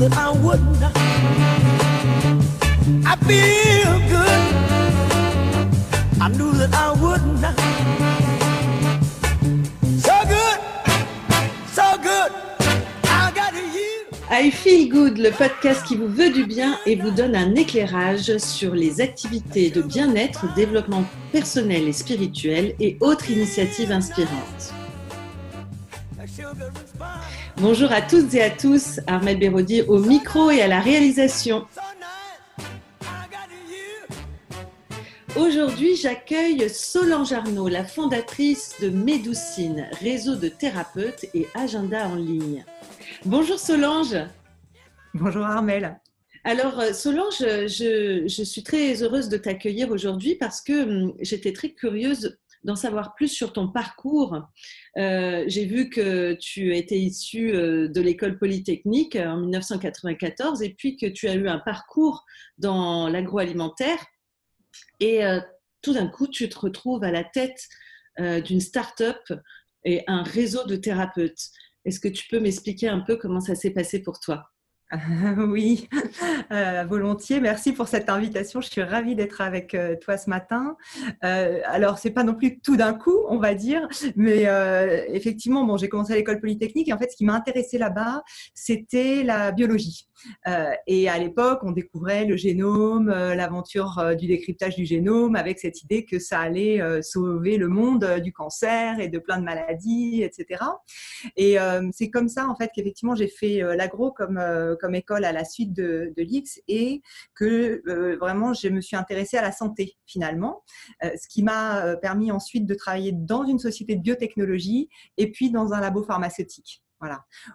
that I feel good. I knew that I wouldn't. So good, so good. I got you. I Feel Good, le podcast qui vous veut du bien et vous donne un éclairage sur les activités de bien-être, développement personnel et spirituel et autres initiatives inspirantes. Bonjour à toutes et à tous, Armel Béraudier au micro et à la réalisation. Aujourd'hui, j'accueille Solange Arnaud, la fondatrice de Médoucine, réseau de thérapeutes et agenda en ligne. Bonjour Solange. Bonjour Armel. Alors euh, Solange, je, je suis très heureuse de t'accueillir aujourd'hui parce que hum, j'étais très curieuse d'en savoir plus sur ton parcours. Euh, J'ai vu que tu étais issue euh, de l'école polytechnique en 1994 et puis que tu as eu un parcours dans l'agroalimentaire. Et euh, tout d'un coup, tu te retrouves à la tête d'une start-up et un réseau de thérapeutes. Est-ce que tu peux m'expliquer un peu comment ça s'est passé pour toi? oui, euh, volontiers. Merci pour cette invitation. Je suis ravie d'être avec euh, toi ce matin. Euh, alors, c'est pas non plus tout d'un coup, on va dire, mais euh, effectivement, bon, j'ai commencé à l'école polytechnique et en fait, ce qui m'a intéressé là-bas, c'était la biologie. Euh, et à l'époque, on découvrait le génome, euh, l'aventure euh, du décryptage du génome, avec cette idée que ça allait sauver le monde du cancer et de plein de maladies, etc. Et c'est comme ça, en fait, qu'effectivement, j'ai fait l'agro comme école à la suite de, de l'IX et que vraiment je me suis intéressée à la santé finalement, ce qui m'a permis ensuite de travailler dans une société de biotechnologie et puis dans un labo pharmaceutique.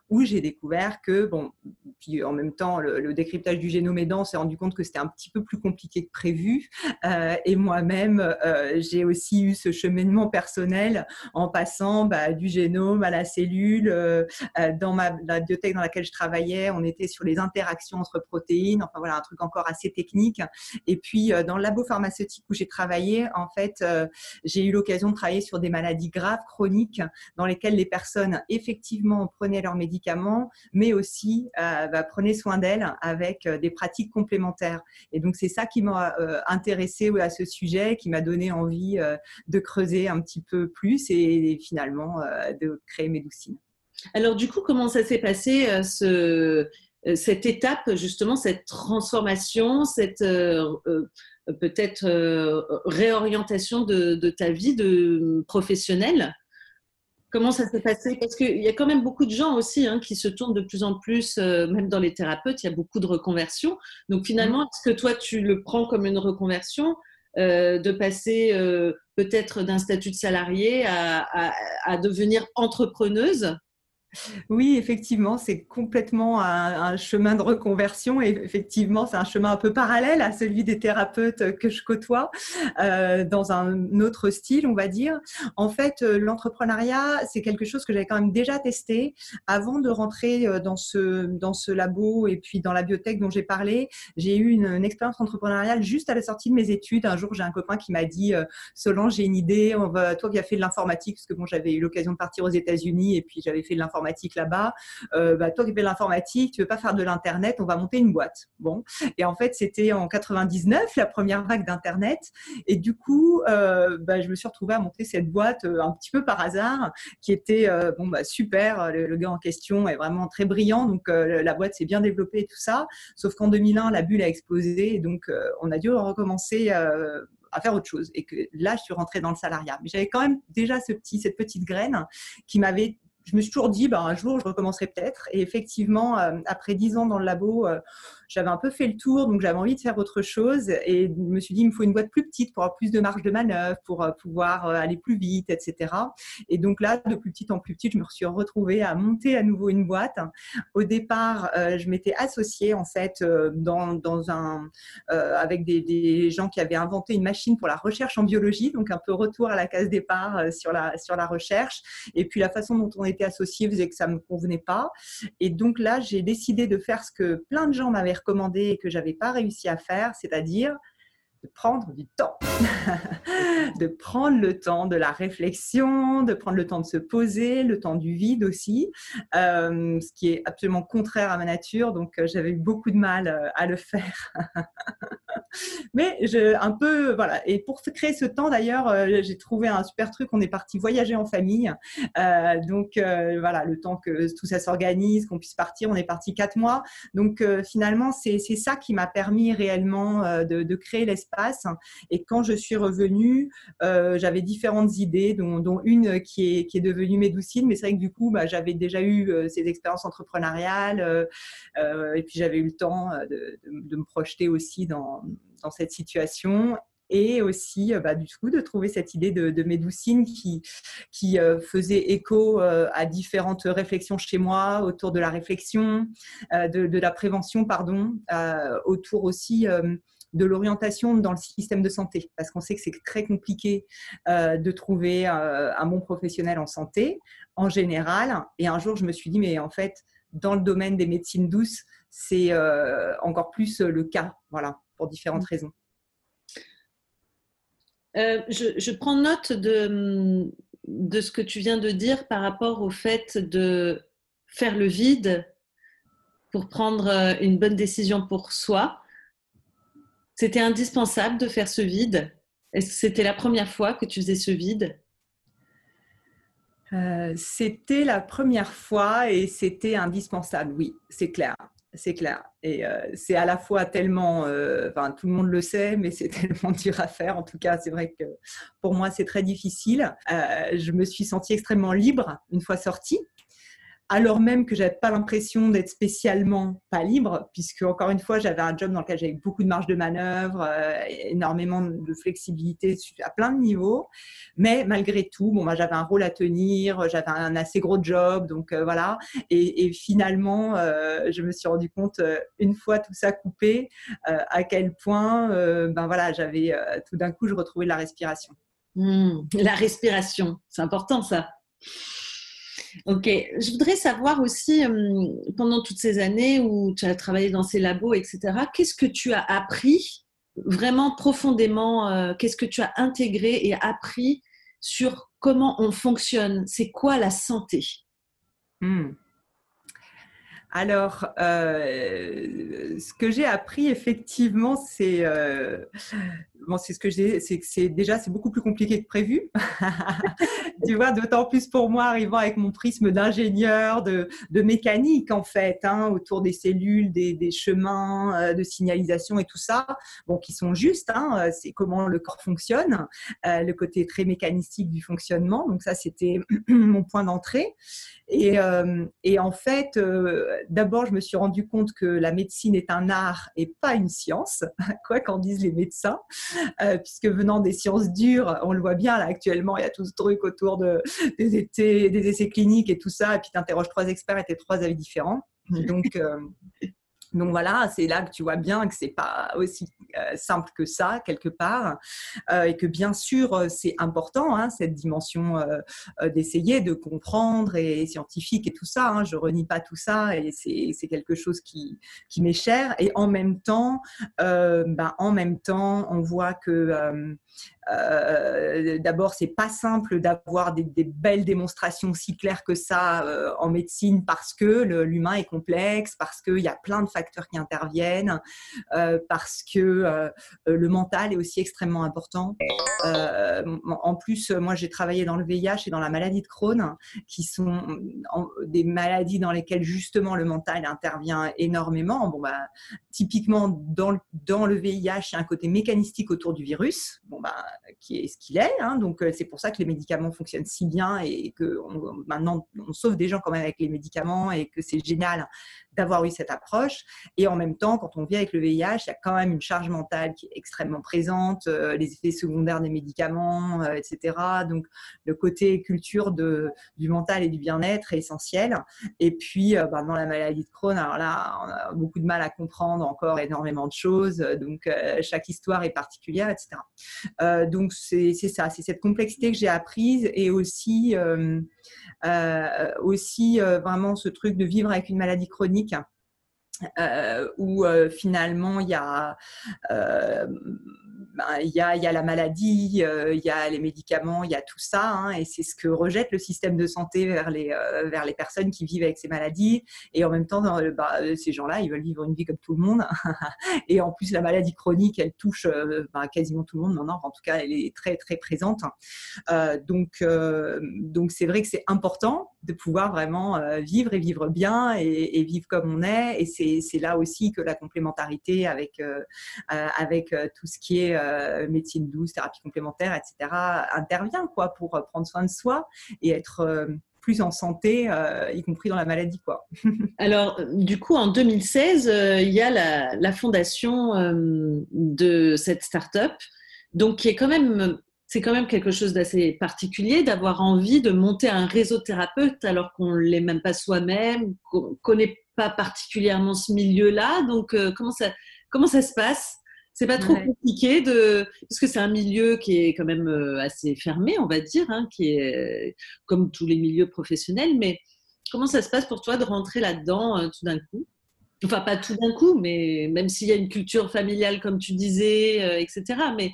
Où j'ai découvert que, bon, puis en même temps, le, décryptage du génome aidant, s'est rendu compte que c'était un petit peu plus compliqué que prévu. Euh, et moi-même, euh, j'ai aussi eu ce cheminement personnel en passant bah, du génome à la cellule. Euh, dans ma, la biotech dans laquelle je travaillais, on était sur les interactions entre protéines, enfin voilà, un truc encore assez technique. Et puis, dans le labo pharmaceutique où j'ai travaillé, en fait, j'ai eu l'occasion de travailler sur des maladies graves, chroniques, dans lesquelles les personnes, effectivement, prenaient leurs médicaments, mais aussi euh, bah, prenaient soin d'elles avec euh, des pratiques complémentaires. Et donc, c'est ça qui m'a euh, intéressée à ce sujet, qui m'a donné envie euh, de creuser un petit peu plus et, finalement euh, de créer Médoucine. Alors du coup, comment ça s'est passé ce, cette étape, justement, cette transformation, cette peut-être réorientation de, de ta vie de professionnelle? Comment ça s'est passé? Parce qu'il y a quand même beaucoup de gens aussi hein, qui se tournent de plus en plus, euh, même dans les thérapeutes, il y a beaucoup de reconversions. Donc finalement, est-ce que toi, tu le prends comme une reconversion euh, de passer euh, peut-être d'un statut de salarié à, à- à devenir entrepreneuse? Oui, effectivement, c'est complètement un, chemin de reconversion et effectivement, c'est un chemin un peu parallèle à celui des thérapeutes que je côtoie, euh, dans un autre style, on va dire. En fait, euh, l'entrepreneuriat, c'est quelque chose que j'avais quand même déjà testé avant de rentrer euh, dans ce, dans ce labo et puis dans la biotech dont j'ai parlé. J'ai eu une, expérience entrepreneuriale juste à la sortie de mes études. Un jour, j'ai un copain qui m'a dit euh, Solange, j'ai une idée, toi qui as fait de l'informatique, parce que bon, j'avais eu l'occasion de partir aux États-Unis et puis j'avais fait de l'informatique là-bas. Euh, bah, toi qui fais de l'informatique, tu veux pas faire de l'internet, on va monter une boîte. Bon, et en fait, c'était en 99 la première vague d'internet, et du coup, euh, bah, je me suis retrouvée à monter cette boîte euh, un petit peu par hasard, qui était bon bah super. Le, gars en question est vraiment très brillant, donc la boîte s'est bien développée et tout ça. Sauf qu'en 2001, la bulle a explosé, donc on a dû recommencer à faire autre chose. Et que là, je suis rentrée dans le salariat. Mais j'avais quand même déjà ce petit, cette petite graine qui m'avait je me suis toujours dit, ben, un jour, je recommencerai peut-être. Et effectivement, euh, après dix ans dans le labo, euh, j'avais un peu fait le tour, donc j'avais envie de faire autre chose. Et je me suis dit, il me faut une boîte plus petite pour avoir plus de marge de manœuvre, pour euh, pouvoir aller plus vite, etc. Et donc là, de plus petite en plus petite, je me suis retrouvée à monter à nouveau une boîte. Au départ, euh, je m'étais associée en fait euh, dans, un, euh, avec des, gens qui avaient inventé une machine pour la recherche en biologie, donc un peu retour à la case départ euh, sur, la, sur la recherche. Et puis la façon dont on était associés faisait que ça me convenait pas. Et donc là, j'ai décidé de faire ce que plein de gens m'avaient recommandé et que j'avais pas réussi à faire, c'est-à-dire de prendre du temps, de prendre le temps de la réflexion, de prendre le temps de se poser, le temps du vide aussi, euh, ce qui est absolument contraire à ma nature. Donc, euh, j'avais eu beaucoup de mal euh, à le faire. Mais je, un peu, voilà. Et pour créer ce temps, d'ailleurs, j'ai trouvé un super truc. On est parti voyager en famille. donc, voilà, le temps que tout ça s'organise, qu'on puisse partir, on est parti quatre mois. Donc, finalement, c'est ça qui m'a permis réellement de, de créer l'espace et quand je suis revenue, euh, j'avais différentes idées, dont, une qui est, devenue Médoucine. Mais c'est vrai que du coup, bah, j'avais déjà eu euh, ces expériences entrepreneuriales euh, et puis j'avais eu le temps de, me projeter aussi dans, cette situation et aussi bah, du coup de trouver cette idée de, de Médoucine qui, faisait écho à différentes réflexions chez moi autour de la réflexion, de, la prévention, pardon, autour aussi de l'orientation dans le système de santé, parce qu'on sait que c'est très compliqué euh, de trouver euh, un bon professionnel en santé en général. Et un jour, je me suis dit, mais en fait, dans le domaine des médecines douces, c'est euh, encore plus le cas, voilà, pour différentes mmh. raisons. Je, prends note de, de ce que tu viens de dire par rapport au fait de faire le vide pour prendre une bonne décision pour soi. C'était indispensable de faire ce vide Est-ce que c'était la première fois que tu faisais ce vide? Euh, C'était la première fois et c'était indispensable, oui, c'est clair. C'est clair. Et euh, c'est à la fois tellement, euh, enfin, tout le monde le sait, mais c'est tellement dur à faire. En tout cas, c'est vrai que pour moi, c'est très difficile. je me suis sentie extrêmément libre une fois sortie alors même que j'avais pas l'impression d'être spécialement pas libre, puisque encore une fois, j'avais un job dans lequel j'avais beaucoup de marge de manœuvre, euh, énormément de flexibilité à plein de niveaux. Mais malgré tout, bon, moi, j'avais un rôle à tenir, j'avais un assez gros job, donc euh, voilà. Et, finalement, euh, je me suis rendu compte une fois tout ça coupé, à quel point, ben voilà, j'avais tout d'un coup, je retrouvais la respiration. Mmh, la respiration, c'est important ça. Ok, je voudrais savoir aussi, euh, pendant toutes ces années où tu as travaillé dans ces labos, etc., qu'est-ce que tu as appris vraiment profondément euh, Qu'est-ce que tu as intégré et appris sur comment on fonctionne? C'est quoi la santé? Hmm. Alors, euh, ce que j'ai appris effectivement, c'est c'est ce que j'ai, c'est que déjà c'est beaucoup plus compliqué que prévu. tu vois, d'autant plus pour moi arrivant avec mon prisme d'ingénieur, de, mécanique en fait, hein, autour des cellules, des, chemins euh, de signalisation et tout ça, bon, qui sont justes. Hein, euh, c'est comment le corps fonctionne, euh, le côté très mécanistique du fonctionnement. Donc ça, c'était mon point d'entrée. Et, et en fait, d'abord, je me suis rendu compte que la médecine est un art et pas une science, quoi qu'en disent les médecins. Euh, puisque venant des sciences dures, on le voit bien là actuellement, il y a tout ce truc autour de, des, essais, cliniques et tout ça, et puis tu interroges trois experts et tu trois avis différents. Donc, euh, donc voilà, c'est là que tu vois bien que c'est pas aussi euh, simple que ça quelque part, euh, et que bien sûr euh, c'est important hein, cette dimension d'essayer de comprendre et scientifique et tout ça. Hein, je renie pas tout ça et c'est quelque chose qui, m'est cher. Et en même temps, ben, en même temps, on voit que euh, D'abord, c'est pas simple d'avoir des, belles démonstrations si claires que ça euh, en médecine parce que l'humain est complexe, parce qu'il y a plein de facteurs qui interviennent, euh, parce que euh, le mental est aussi extrêmement important. en plus, moi, j'ai travaillé dans le VIH et dans la maladie de Crohn, qui sont des maladies dans lesquelles justement le mental intervient énormément. Bon, bah, typiquement dans, dans le VIH, il y a un côté mécanistique autour du virus. Bon, bah, qui est ce qu'il est. Hein. donc, euh, c'est pour ça que les médicaments fonctionnent si bien et que maintenant, on sauve des gens quand même avec les médicaments et que c'est génial d'avoir eu cette approche. Et en même temps, quand on vit avec le VIH, il y a quand même une charge mentale qui est extrêmement présente, euh, les effets secondaires des médicaments, euh, etc. Donc, le côté culture du mental et du bien-être est essentiel. Et puis, bah, dans la maladie de Crohn, alors là, on a beaucoup de mal à comprendre encore énormément de choses. Donc, chaque histoire est particulière, etc. donc, c'est ça, c'est cette complexité que j'ai apprise et aussi euh, aussi euh, vraiment ce truc de vivre avec une maladie chronique. Euh, où finalement il y a ben, y, a, y, a, la maladie, il y a les médicaments, il y a tout ça, hein, et c'est ce que rejette le système de santé vers les, vers les personnes qui vivent avec ces maladies. Et en même temps, bah, ces gens-là, ils veulent vivre une vie comme tout le monde. et en plus, la maladie chronique, elle touche bah, quasiment tout le monde maintenant. en tout cas, elle est très, très présente. donc, donc c'est vrai que c'est important de pouvoir vraiment vivre et vivre bien et, et vivre comme on est. Et c'est là aussi que la complémentarité avec, avec tout ce qui est médecine douce, thérapie complémentaire, etc., intervient quoi, pour prendre soin de soi et être plus en santé, euh, y compris dans la maladie. Quoi. Alors, du coup, en 2016, euh, il y a la, fondation euh, de cette start-up, donc c'est quand même quelque chose d'assez particulier d'avoir envie de monter un réseau de thérapeutes alors qu'on ne l'est même pas soi-même, qu'on ne connaît pas particulièrement ce milieu-là. Donc, comment ça se passe? C'est pas trop compliqué de parce que c'est un milieu qui est quand même euh, assez fermé, on va dire, hein, qui est euh, comme tous les milieux professionnels. Mais comment ça se passe pour toi de rentrer là-dedans euh, tout d'un coup? Enfin, pas tout d'un coup, mais même s'il y a une culture familiale, comme tu disais, etc. Mais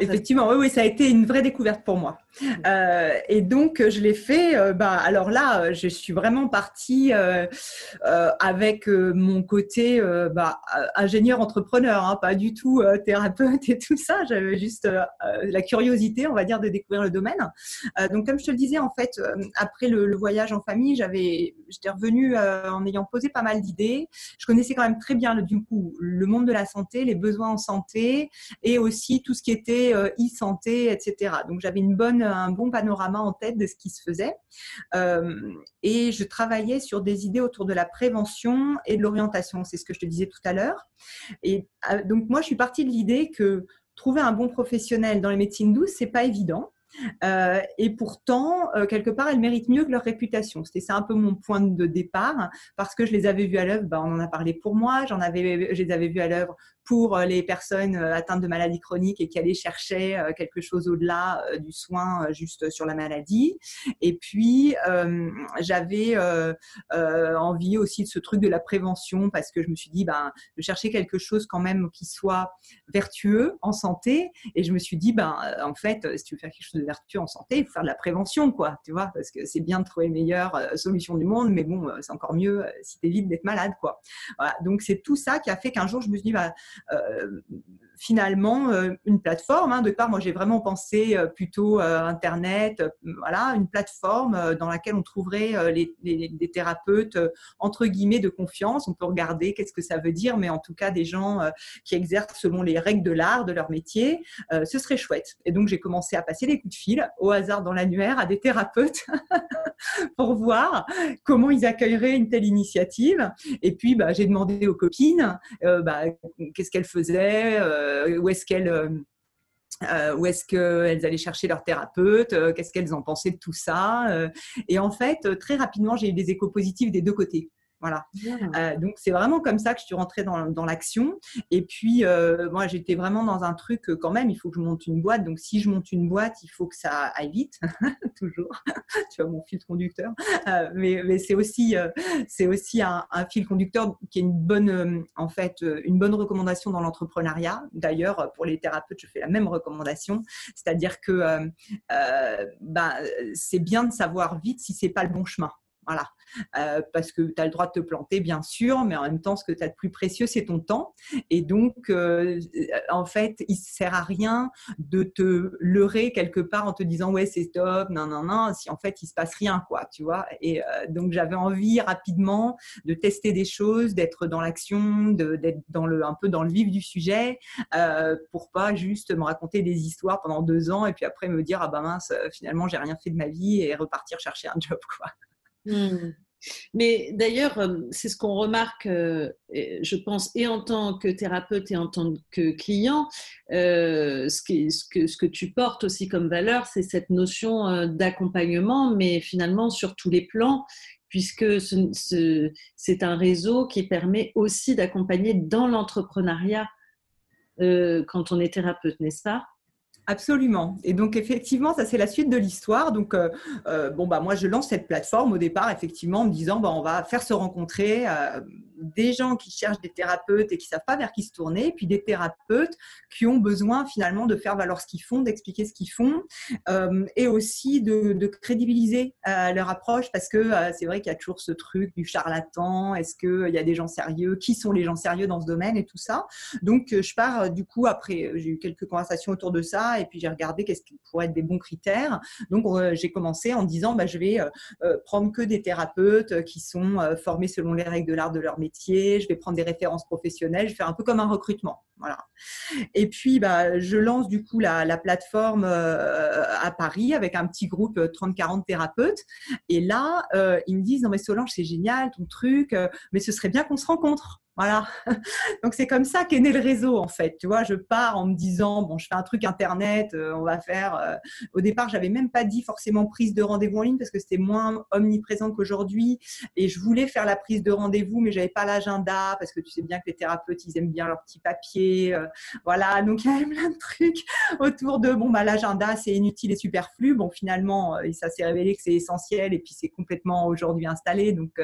Effectivement, oui, oui, ça a été une vraie découverte pour moi. Euh, et donc, je l'ai fait. Euh, bah, alors là, je suis vraiment partie euh, avec mon côté bah, ingénieur entrepreneur, hein, pas du tout thérapeute et tout ça. J'avais juste la curiosité, on va dire, de découvrir le domaine. donc, comme je te le disais, en fait, après le, voyage en famille, j'avais, j'étais revenue en ayant posé pas mal d'idées. Je connaissais quand même très bien, du coup, le monde de la santé, les besoins en santé et aussi tout ce qui était e-santé, etc. Donc, j'avais une bonne un bon panorama en tête de ce qui se faisait. Euh, et je travaillais sur des idées autour de la prévention et de l'orientation. C'est ce que je te disais tout à l'heure. Et euh, donc, moi, je suis partie de l'idée que trouver un bon professionnel dans les médecines douces, c'est pas évident. Euh, et pourtant, quelque part, elles méritent mieux que leur réputation. C'était ça un peu mon point de départ, parce que je les avais vues à l'œuvre. Bah, on en a parlé pour moi. J'en avais, je les avais vues à l'œuvre pour euh, les personnes euh, atteintes de maladies chroniques et qui allaient chercher euh, quelque chose au-delà du soin juste sur la maladie. Et puis, j'avais envie aussi de ce truc de la prévention parce que je me suis dit, ben, je cherchais quelque chose quand même qui soit vertueux en santé. Et je me suis dit, ben, en fait, si tu veux faire quelque chose de vertueux en santé, il faut faire de la prévention, quoi, tu vois, parce que c'est bien de trouver les meilleures solutions du monde, mais bon, c'est encore mieux si tu évites d'être malade, quoi. Voilà. Donc, c'est tout ça qui a fait qu'un jour, je me suis dit, bah, euh, finalement euh, une plateforme. Hein. De part, moi j'ai vraiment pensé euh, plutôt Internet, voilà, une plateforme dans laquelle on trouverait les, des thérapeutes entre guillemets de confiance. On peut regarder qu'est-ce que ça veut dire, mais en tout cas des gens qui exercent selon les règles de l'art, de leur métier. ce serait chouette. Et donc j'ai commencé à passer des coups de fil au hasard dans l'annuaire à des thérapeutes pour voir comment ils accueilleraient une telle initiative. Et puis bah, j'ai demandé aux copines bah, qu'est-ce qu'elles faisaient, euh, où est-ce qu'elles euh, euh, allaient chercher leur thérapeute, qu'est-ce qu'elles en pensaient de tout ça. et en fait, très rapidement, j'ai eu des échos positifs des deux côtés. Voilà. Euh, donc c'est vraiment comme ça que je suis rentrée dans, dans l'action. Et puis euh, moi j'étais vraiment dans un truc euh, quand même, il faut que je monte une boîte. Donc si je monte une boîte, il faut que ça aille vite, toujours. tu vois mon fil conducteur. mais, mais c'est aussi c'est aussi un, un, fil conducteur qui est une bonne en fait une bonne recommandation dans l'entrepreneuriat. D'ailleurs pour les thérapeutes je fais la même recommandation, c'est-à-dire que bah, c'est bien de savoir vite si c'est pas le bon chemin. Voilà. Euh, parce que tu as le droit de te planter, bien sûr, mais en même temps, ce que tu as de plus précieux, c'est ton temps. Et donc, euh, en fait, il ne sert à rien de te leurrer quelque part en te disant ouais, c'est top, non, non, non, si en fait, il se passe rien, quoi, tu vois. Et euh, donc, j'avais envie rapidement de tester des choses, d'être dans l'action, d'être un peu dans le vif du sujet, pour pas juste me raconter des histoires pendant deux ans et puis après me dire ah bah mince, finalement, j'ai rien fait de ma vie et repartir chercher un job, quoi. Mmh. Mais d'ailleurs, euh, c'est ce qu'on remarque, euh, je pense, et en tant que thérapeute et en tant que client, euh, ce, que, tu portes aussi comme valeur, c'est cette notion d'accompagnement, mais finalement sur tous les plans, puisque c'est un réseau qui permet aussi d'accompagner dans l'entrepreneuriat quand on est thérapeute, n'est-ce pas? Absolument. Et donc effectivement, ça c'est la suite de l'histoire. Donc euh, euh, bon bah moi je lance cette plateforme au départ effectivement en me disant bah on va faire se rencontrer euh, des gens qui cherchent des thérapeutes et qui savent pas vers qui se tourner, puis des thérapeutes qui ont besoin finalement de faire valoir ce qu'ils font, d'expliquer ce qu'ils font, et aussi de, crédibiliser leur approche, parce que c'est vrai qu'il y a toujours ce truc du charlatan. Est-ce qu'il y a des gens sérieux Qui sont les gens sérieux dans ce domaine et tout ça Donc, je pars du coup après, j'ai eu quelques conversations autour de ça, et puis j'ai regardé qu'est-ce qui pourrait être des bons critères. Donc, j'ai commencé en disant, bah, je vais prendre que des thérapeutes qui sont formés selon les règles de l'art de leur métier. Je vais prendre des références professionnelles. Je vais faire un peu comme un recrutement. Et puis, bah, je lance du coup la, plateforme euh, à Paris avec un petit groupe 30-40 euh, thérapeutes. Et là, euh, ils me disent, non mais Solange, c'est génial ton truc, mais ce serait bien qu'on se rencontre. Voilà. Donc c'est comme ça qu'est né le réseau en fait. Tu vois, je pars en me disant bon, je fais un truc internet, euh, on va faire. Euh, au départ, j'avais même pas dit forcément prise de rendez-vous en ligne parce que c'était moins omniprésent qu'aujourd'hui. Et je voulais faire la prise de rendez-vous, mais j'avais pas l'agenda parce que tu sais bien que les thérapeutes ils aiment bien leur petit papier. Euh, voilà. Donc il y avait plein de trucs autour de bon bah l'agenda c'est inutile et superflu. Bon finalement, ça s'est révélé que c'est essentiel et puis c'est complètement aujourd'hui installé. Donc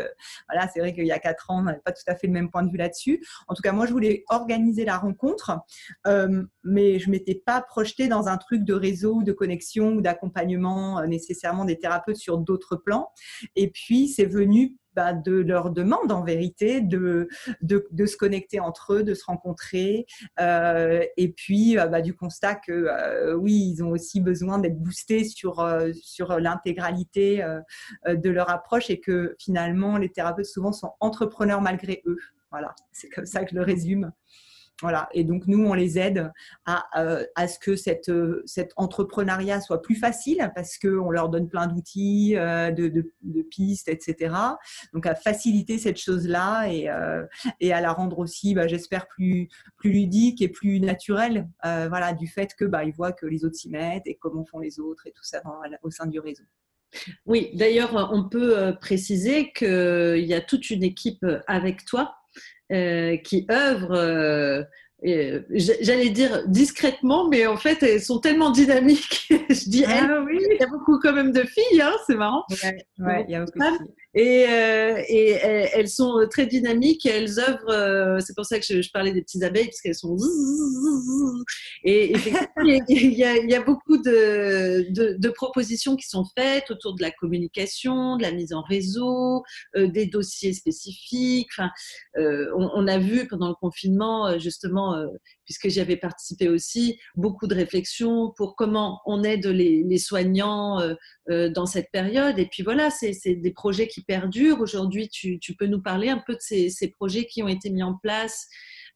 voilà, c'est vrai qu'il y a quatre ans, on n'avait pas tout à fait le même point de vue dessus En tout cas, moi, je voulais organiser la rencontre, euh, mais je m'étais pas projetée dans un truc de réseau, de connexion ou d'accompagnement euh, nécessairement des thérapeutes sur d'autres plans. Et puis, c'est venu bah, de leur demande en vérité de, de, se connecter entre eux, de se rencontrer, euh, et puis bah, du constat que oui, ils ont aussi besoin d'être boostés sur, sur l'intégralité de leur approche et que finalement les thérapeutes souvent sont entrepreneurs malgré eux. Voilà, c'est comme ça que je le résume. Voilà. Et donc, nous, on les aide à, euh, à ce que cette, euh, cet entrepreneuriat soit plus facile parce qu'on leur donne plein d'outils, euh, de, de, pistes, etc. Donc, à faciliter cette chose-là et, et à la rendre aussi, bah, j'espère, plus, plus ludique et plus naturelle. voilà, du fait que bah, voient que les autres s'y mettent et comment font les autres et tout ça au sein du réseau. Oui, d'ailleurs, on peut préciser qu'il y a toute une équipe avec toi euh, qui œuvrent, euh, j'allais dire discrètement, mais en fait, elles sont tellement dynamiques. je dis ah, oui. il y a beaucoup quand même de filles, hein, c'est marrant. Ouais, il y a beaucoup de filles. Et, euh, et, elles sont très dynamiques elles œuvrent. Euh, c'est pour ça que je, parlais des petites abeilles parce qu'elles sont. Et, il, y a, beaucoup de, propositions qui sont faites autour de la communication, de la mise en réseau, euh, des dossiers spécifiques. On, a vu pendant le confinement justement puisque j'y avais participé aussi, beaucoup de réflexions pour comment on aide les, soignants euh, euh, dans cette période. Et puis voilà, c'est des projets qui perdurent. Aujourd'hui, tu, peux nous parler un peu de ces, ces projets qui ont été mis en place.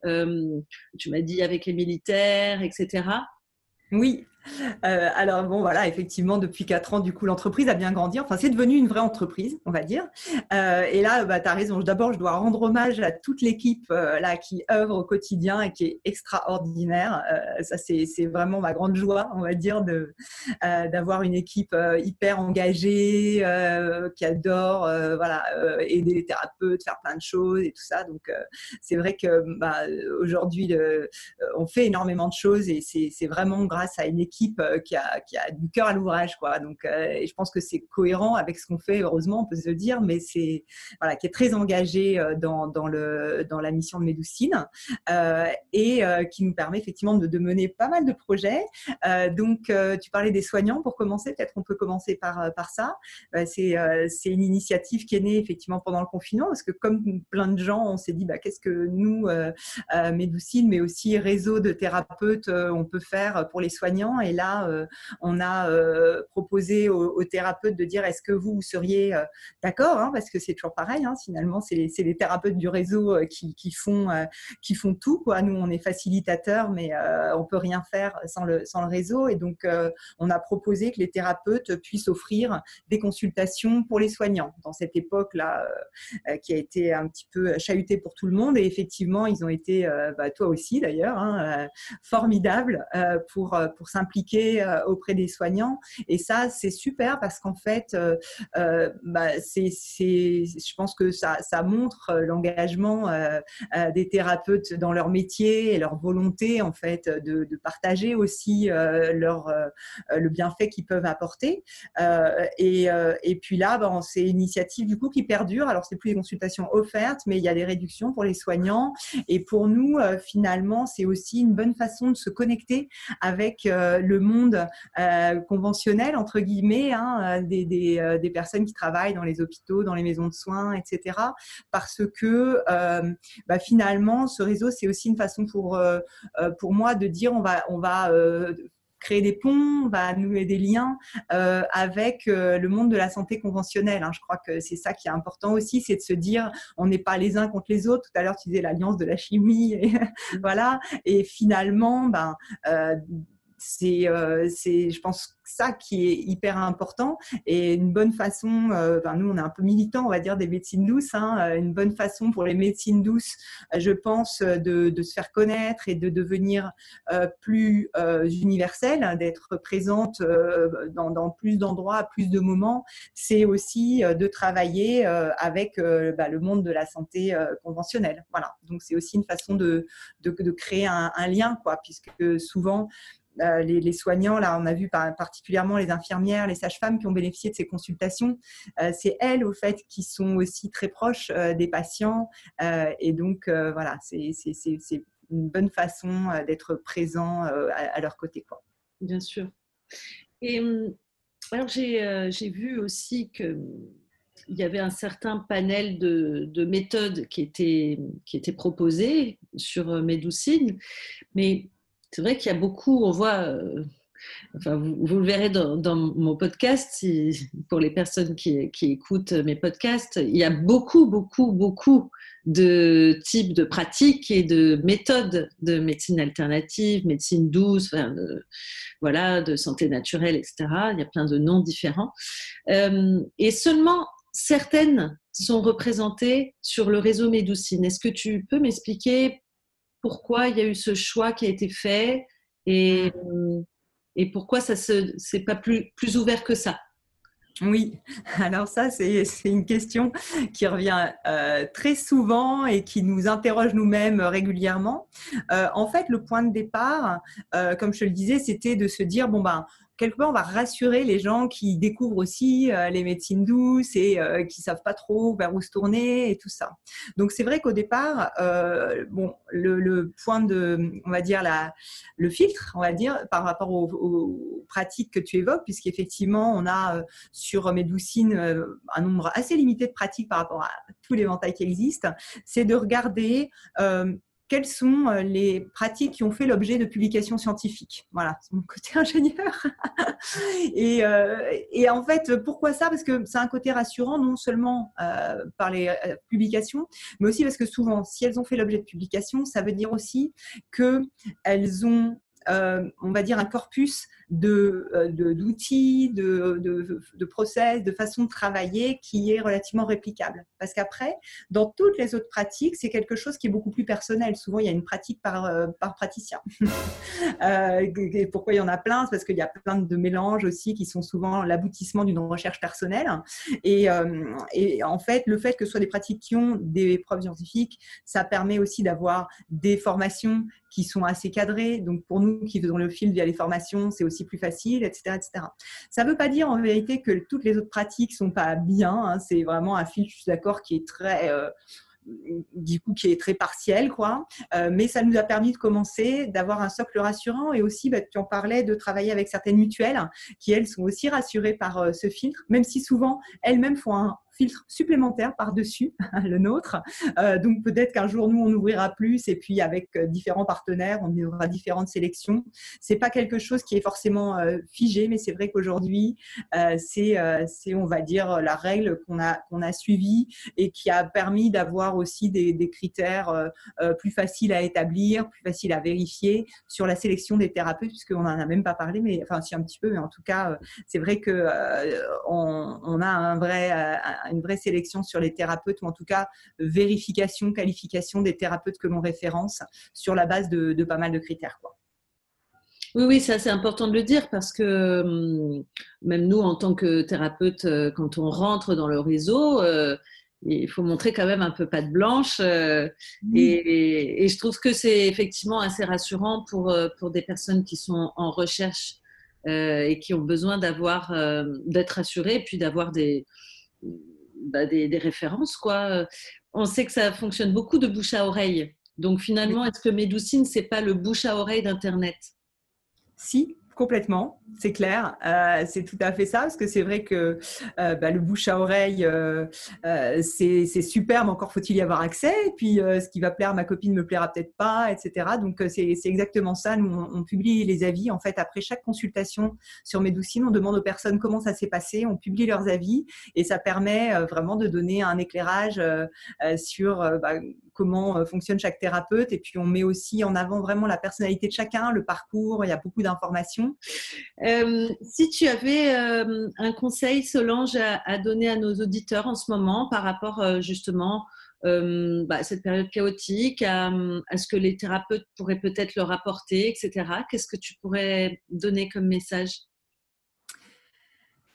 Euh, tu m'as dit avec les militaires, etc. Oui, euh, alors bon, voilà, effectivement, depuis quatre ans, du coup, l'entreprise a bien grandi. Enfin, c'est devenu une vraie entreprise, on va dire. Euh, et là, bah, tu as raison. D'abord, je dois rendre hommage à toute l'équipe euh, là qui œuvre au quotidien et qui est extraordinaire. ça, c'est vraiment ma grande joie, on va dire, d'avoir une équipe hyper engagée, qui adore, voilà, aider les thérapeutes, faire plein de choses et tout ça. Donc, c'est vrai que bah, aujourd'hui, on fait énormément de choses et c'est vraiment grâce à une équipe euh, qui, a, du cœur à l'ouvrage. Quoi. Donc, euh, et je pense que c'est cohérent avec ce qu'on fait, heureusement, on peut se le dire, mais c'est qui est très engagé euh, dans, la mission de Médoucine et qui nous permet effectivement de, mener pas mal de projets. donc, tu parlais des soignants pour commencer, peut-être on peut commencer par, ça. c'est c'est une initiative qui est née effectivement pendant le confinement parce que comme plein de gens, on s'est dit bah, qu'est-ce que nous, Médoucine, mais aussi réseau de thérapeutes, on peut faire pour les soignants. Et là, euh, on a euh, proposé aux, thérapeutes de dire est-ce que vous, seriez euh, d'accord hein, Parce que c'est toujours pareil, hein, finalement, c'est les, thérapeutes du réseau qui, font, qui font tout. Nous, on est facilitateurs, mais on peut rien faire sans le, réseau. Et donc, on a proposé que les thérapeutes puissent offrir des consultations pour les soignants dans cette époque-là qui a été un petit peu chahutée pour tout le monde. Et effectivement, ils ont été, bah, toi aussi d'ailleurs, hein, formidables pour, pour impliqués auprès des soignants. Et ça, c'est super parce qu'en fait, bah, c'est, je pense que ça, ça montre l'engagement des thérapeutes dans leur métier et leur volonté en fait de, partager aussi leur, le bienfait qu'ils peuvent apporter. Et, et, puis là, ben, c'est une initiative du coup qui perdure. Alors, c'est plus des consultations offertes, mais il y a des réductions pour les soignants. Et pour nous, finalement, c'est aussi une bonne façon de se connecter avec le monde conventionnel, entre guillemets, hein, des, des, des, personnes qui travaillent dans les hôpitaux, dans les maisons de soins, etc. Parce que bah, finalement, ce réseau, c'est aussi une façon pour, pour moi de dire on va, on va créer des ponts, on va nouer des liens euh, avec euh, le monde de la santé conventionnelle. Hein. Je crois que c'est ça qui est important aussi, c'est de se dire on n'est pas les uns contre les autres. Tout à l'heure, tu disais l'alliance de la chimie, et, voilà. Et finalement, ben, euh, c'est, c'est, je pense, ça qui est hyper important et une bonne façon, euh, nous on est un peu militants, on va dire, des médecines douces, hein, euh, une bonne façon pour les médecines douces, euh, je pense, de, se faire connaître et de devenir plus universelle, d'être présente dans, plus d'endroits, à plus de moments, c'est aussi de travailler avec bah, le monde de la santé conventionnelle. Voilà, donc c'est aussi une façon de, de, de créer un, un, lien, quoi, puisque souvent, les, les, soignants, là, on a vu par, particulièrement les infirmières, les sages-femmes qui ont bénéficié de ces consultations. Euh, c'est elles, au fait, qui sont aussi très proches euh, des patients. Euh, et donc, voilà, c'est une bonne façon d'être présent à, leur côté. Quoi. Bien sûr. Et hum, alors, j'ai vu aussi que il y avait un certain panel de, de, méthodes qui étaient, qui étaient proposées sur Médoucine, mais c'est vrai qu'il y a beaucoup, on voit, Enfin, vous, le verrez dans, mon podcast, pour les personnes qui, écoutent mes podcasts, il y a beaucoup, beaucoup, beaucoup de types de pratiques et de méthodes de médecine alternative, médecine douce, de, voilà, de santé naturelle, etc. Il y a plein de noms différents. Euh, et seulement certaines sont représentées sur le réseau Médoucine. Est-ce que tu peux m'expliquer pourquoi il y a eu ce choix qui a été fait et et pourquoi ça se c'est pas plus plus ouvert que ça oui, alors ça, c'est une question qui revient euh, très souvent et qui nous interroge nous-mêmes régulièrement. Euh, en fait, le point de départ, euh, comme je te le disais, c'était de se dire, bon, ben, quelque part, on va rassurer les gens qui découvrent aussi euh, les médecines douces et euh, qui savent pas trop vers où se tourner et tout ça. Donc, c'est vrai qu'au départ, euh, bon, le, point de, on va dire, la, le filtre, on va dire, par rapport aux, pratiques que tu évoques, puisqu'effectivement, on a sur Médoucine un nombre assez limité de pratiques par rapport à tous les ventailles qui existent, c'est de regarder quelles sont euh, les pratiques qui ont fait l'objet de publications scientifiques. Voilà, c'est mon côté ingénieur. et, euh, et, en fait, pourquoi ça? Parce que c'est un côté rassurant, non seulement euh, par les publications, mais aussi parce que souvent, si elles ont fait l'objet de publications, ça veut dire aussi qu'elles ont euh, on va dire, un corpus euh, d'outils, de, de, de, process, de façon de travailler qui est relativement réplicable. Parce qu'après, dans toutes les autres pratiques, c'est quelque chose qui est beaucoup plus personnel. Souvent, il y a une pratique par, euh, par praticien. et pourquoi il y en a plein? C'est parce qu'il y a plein de mélanges aussi qui sont souvent l'aboutissement d'une recherche personnelle. Et, et, en fait, le fait que ce soit des pratiques qui ont des preuves scientifiques, ça permet aussi d'avoir des formations qui sont assez cadrées. Donc, pour nous, qui faisons le fil via les formations, c'est aussi plus facile, etc. etc. Ça ne veut pas dire en vérité que toutes les autres pratiques sont pas bien. Hein. C'est vraiment un fil, je suis d'accord, qui est très... Euh, du coup qui est très partiel, quoi. Euh, mais ça nous a permis de commencer, d'avoir un socle rassurant et aussi, bah, tu en parlais, de travailler avec certaines mutuelles qui, elles, sont aussi rassurées par euh, ce filtre, même si souvent elles-mêmes font un filtre supplémentaire par-dessus le nôtre. Euh, donc peut-être qu'un jour, nous, on ouvrira plus et puis avec euh, différents partenaires, on aura différentes sélections. C'est pas quelque chose qui est forcément euh, figé, mais c'est vrai qu'aujourd'hui, c'est, c'est, on va dire, la règle qu'on a, qu'on a suivie et qui a permis d'avoir aussi des, des critères plus faciles à établir, plus faciles à vérifier sur la sélection des thérapeutes, puisqu'on n'en a même pas parlé, mais enfin, si un petit peu, mais en tout cas, c'est vrai que on, on, a un vrai, une vraie sélection sur les thérapeutes, ou en tout cas vérification, qualification des thérapeutes que l'on référence sur la base de, pas mal de critères. Quoi. Oui, oui, ça c'est important de le dire parce que hum, même nous, en tant que thérapeute, euh, quand on rentre dans le réseau, euh, il faut montrer quand même un peu patte blanche. Euh, et, et, je trouve que c'est effectivement assez rassurant pour, pour des personnes qui sont en recherche et qui ont besoin d'avoir, d'être rassurées et puis d'avoir des, bah, des, des, références. Quoi. On sait que ça fonctionne beaucoup de bouche à oreille. Donc finalement, est-ce que Médoucine, c'est pas le bouche à oreille d'Internet? Si, complètement, c'est clair. Euh, c'est tout à fait ça, parce que c'est vrai que euh, bah, le bouche à oreille, euh, c'est super, mais encore faut-il y avoir accès. Et puis, ce qui va plaire ma copine ne me plaira peut-être pas, etc. Donc, c'est exactement ça. Nous, on, publie les avis. En fait, après chaque consultation sur Médoucine, on demande aux personnes comment ça s'est passé. On publie leurs avis et ça permet vraiment de donner un éclairage sur bah, comment fonctionne chaque thérapeute. Et puis, on met aussi en avant vraiment la personnalité de chacun, le parcours. Il y a beaucoup d'informations euh, si tu avais euh, un conseil, Solange, à, donner à nos auditeurs en ce moment par rapport euh, justement bah, à cette période chaotique, à, ce que les thérapeutes pourraient peut-être leur apporter, etc., qu'est-ce que tu pourrais donner comme message?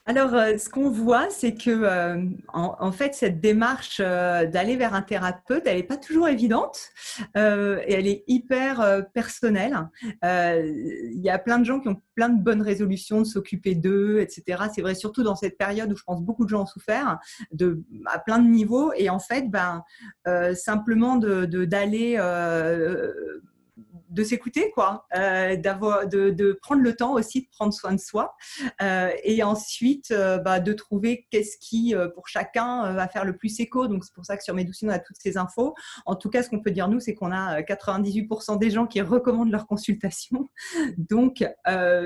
Alors, euh, ce qu'on voit, c'est que euh, en, fait, cette démarche euh, d'aller vers un thérapeute, elle n'est pas toujours évidente et elle est hyper personnelle. Il y a plein de gens qui ont plein de bonnes résolutions de s'occuper d'eux, etc. C'est vrai, surtout dans cette période où je pense beaucoup de gens ont souffert à plein de niveaux. Et en fait, ben, simplement d'aller de, d'aller de s'écouter, quoi, euh, d'avoir, de, de, prendre le temps aussi de prendre soin de soi, euh, et ensuite euh, bah, de trouver qu'est-ce qui euh, pour chacun euh, va faire le plus écho. Donc c'est pour ça que sur Médoucine on a toutes ces infos. En tout cas, ce qu'on peut dire nous, c'est qu'on a 98% des gens qui recommandent leur consultation. Donc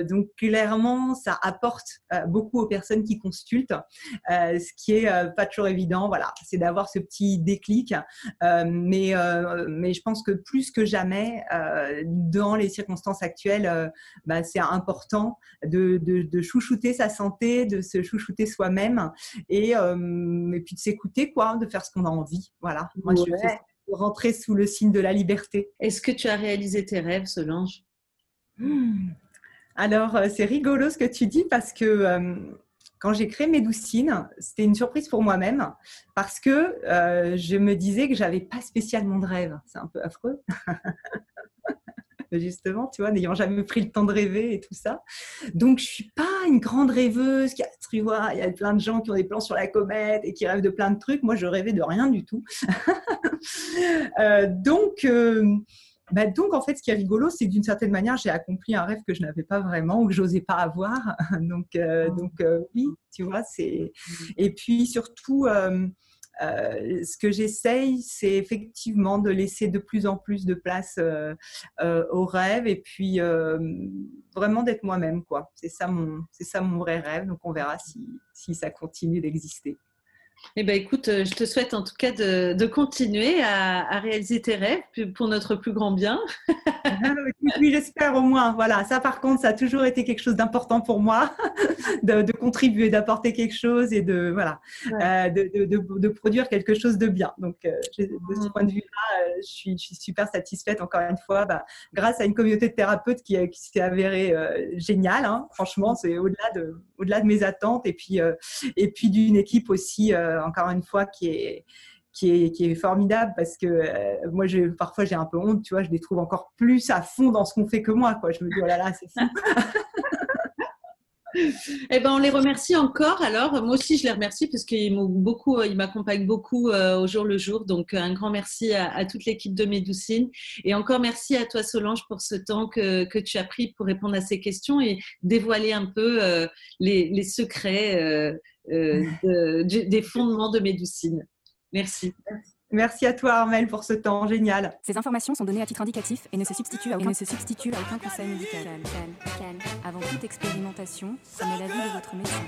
donc clairement, ça apporte beaucoup aux personnes qui consultent, ce qui est pas toujours évident. Voilà, c'est d'avoir ce petit déclic, mais mais je pense que plus que jamais dans les circonstances actuelles, euh, bah, c'est important de, chouchouter sa santé, de se chouchouter soi-même et, euh, et, puis de s'écouter, quoi, de faire ce qu'on a envie. Voilà. Moi, je fais rentrer sous le signe de la liberté. Est-ce que tu as réalisé tes rêves, Solange? Hmm. Alors, euh, c'est rigolo ce que tu dis parce que quand j'ai créé Médoucine, c'était une surprise pour moi-même parce que je me disais que j'avais pas spécialement de rêve. C'est un peu affreux. justement, tu vois, n'ayant jamais pris le temps de rêver et tout ça. Donc, je suis pas une grande rêveuse. Qui a, tu vois, il y a plein de gens qui ont des plans sur la comète et qui rêvent de plein de trucs. Moi, je rêvais de rien du tout. Euh, donc, euh, bah donc, en fait, ce qui est rigolo, c'est que d'une certaine manière, j'ai accompli un rêve que je n'avais pas vraiment ou que j'osais pas avoir. donc, euh, donc oui, tu vois, c'est. Et puis surtout, euh, ce que j'essaye, c'est effectivement de laisser de plus en plus de place euh, euh, aux rêves et puis vraiment d'être moi-même. quoi. C'est ça, mon, ça mon vrai rêve. Donc on verra si ça continue d'exister. Eh ben, écoute, je te souhaite en tout cas de, de continuer à, à, réaliser tes rêves pour notre plus grand bien. Ah, oui, j'espère au moins. Voilà, ça par contre, ça a toujours été quelque chose d'important pour moi, de, de contribuer, d'apporter quelque chose et de voilà, euh, de, produire quelque chose de bien. Donc, euh, de ce point de vue-là, euh, je, suis, je, suis, super satisfaite encore une fois, bah, grâce à une communauté de thérapeutes qui, qui s'est avérée géniale. Hein. Franchement, c'est au-delà de, au-delà de mes attentes et puis et puis d'une équipe aussi, encore une fois, qui est formidable parce que euh, moi, parfois, j'ai un peu honte, tu vois, je les trouve encore plus à fond dans ce qu'on fait que moi, quoi. Je me dis, oh là là, c'est fou. Eh ben, on les remercie encore. Alors, moi aussi, je les remercie parce qu'ils ils m'accompagnent beaucoup euh, au jour le jour. Donc, un grand merci à, toute l'équipe de Médoucine. Et encore merci à toi, Solange, pour ce temps que, tu as pris pour répondre à ces questions et dévoiler un peu euh, les, secrets des fondements de Médoucine. Merci. Merci à toi Armel pour ce temps génial. Ces informations sont données à titre indicatif et ne se substituent à aucun, se substituent à aucun conseil médical. Avant toute expérimentation, prenez l'avis de votre médecin.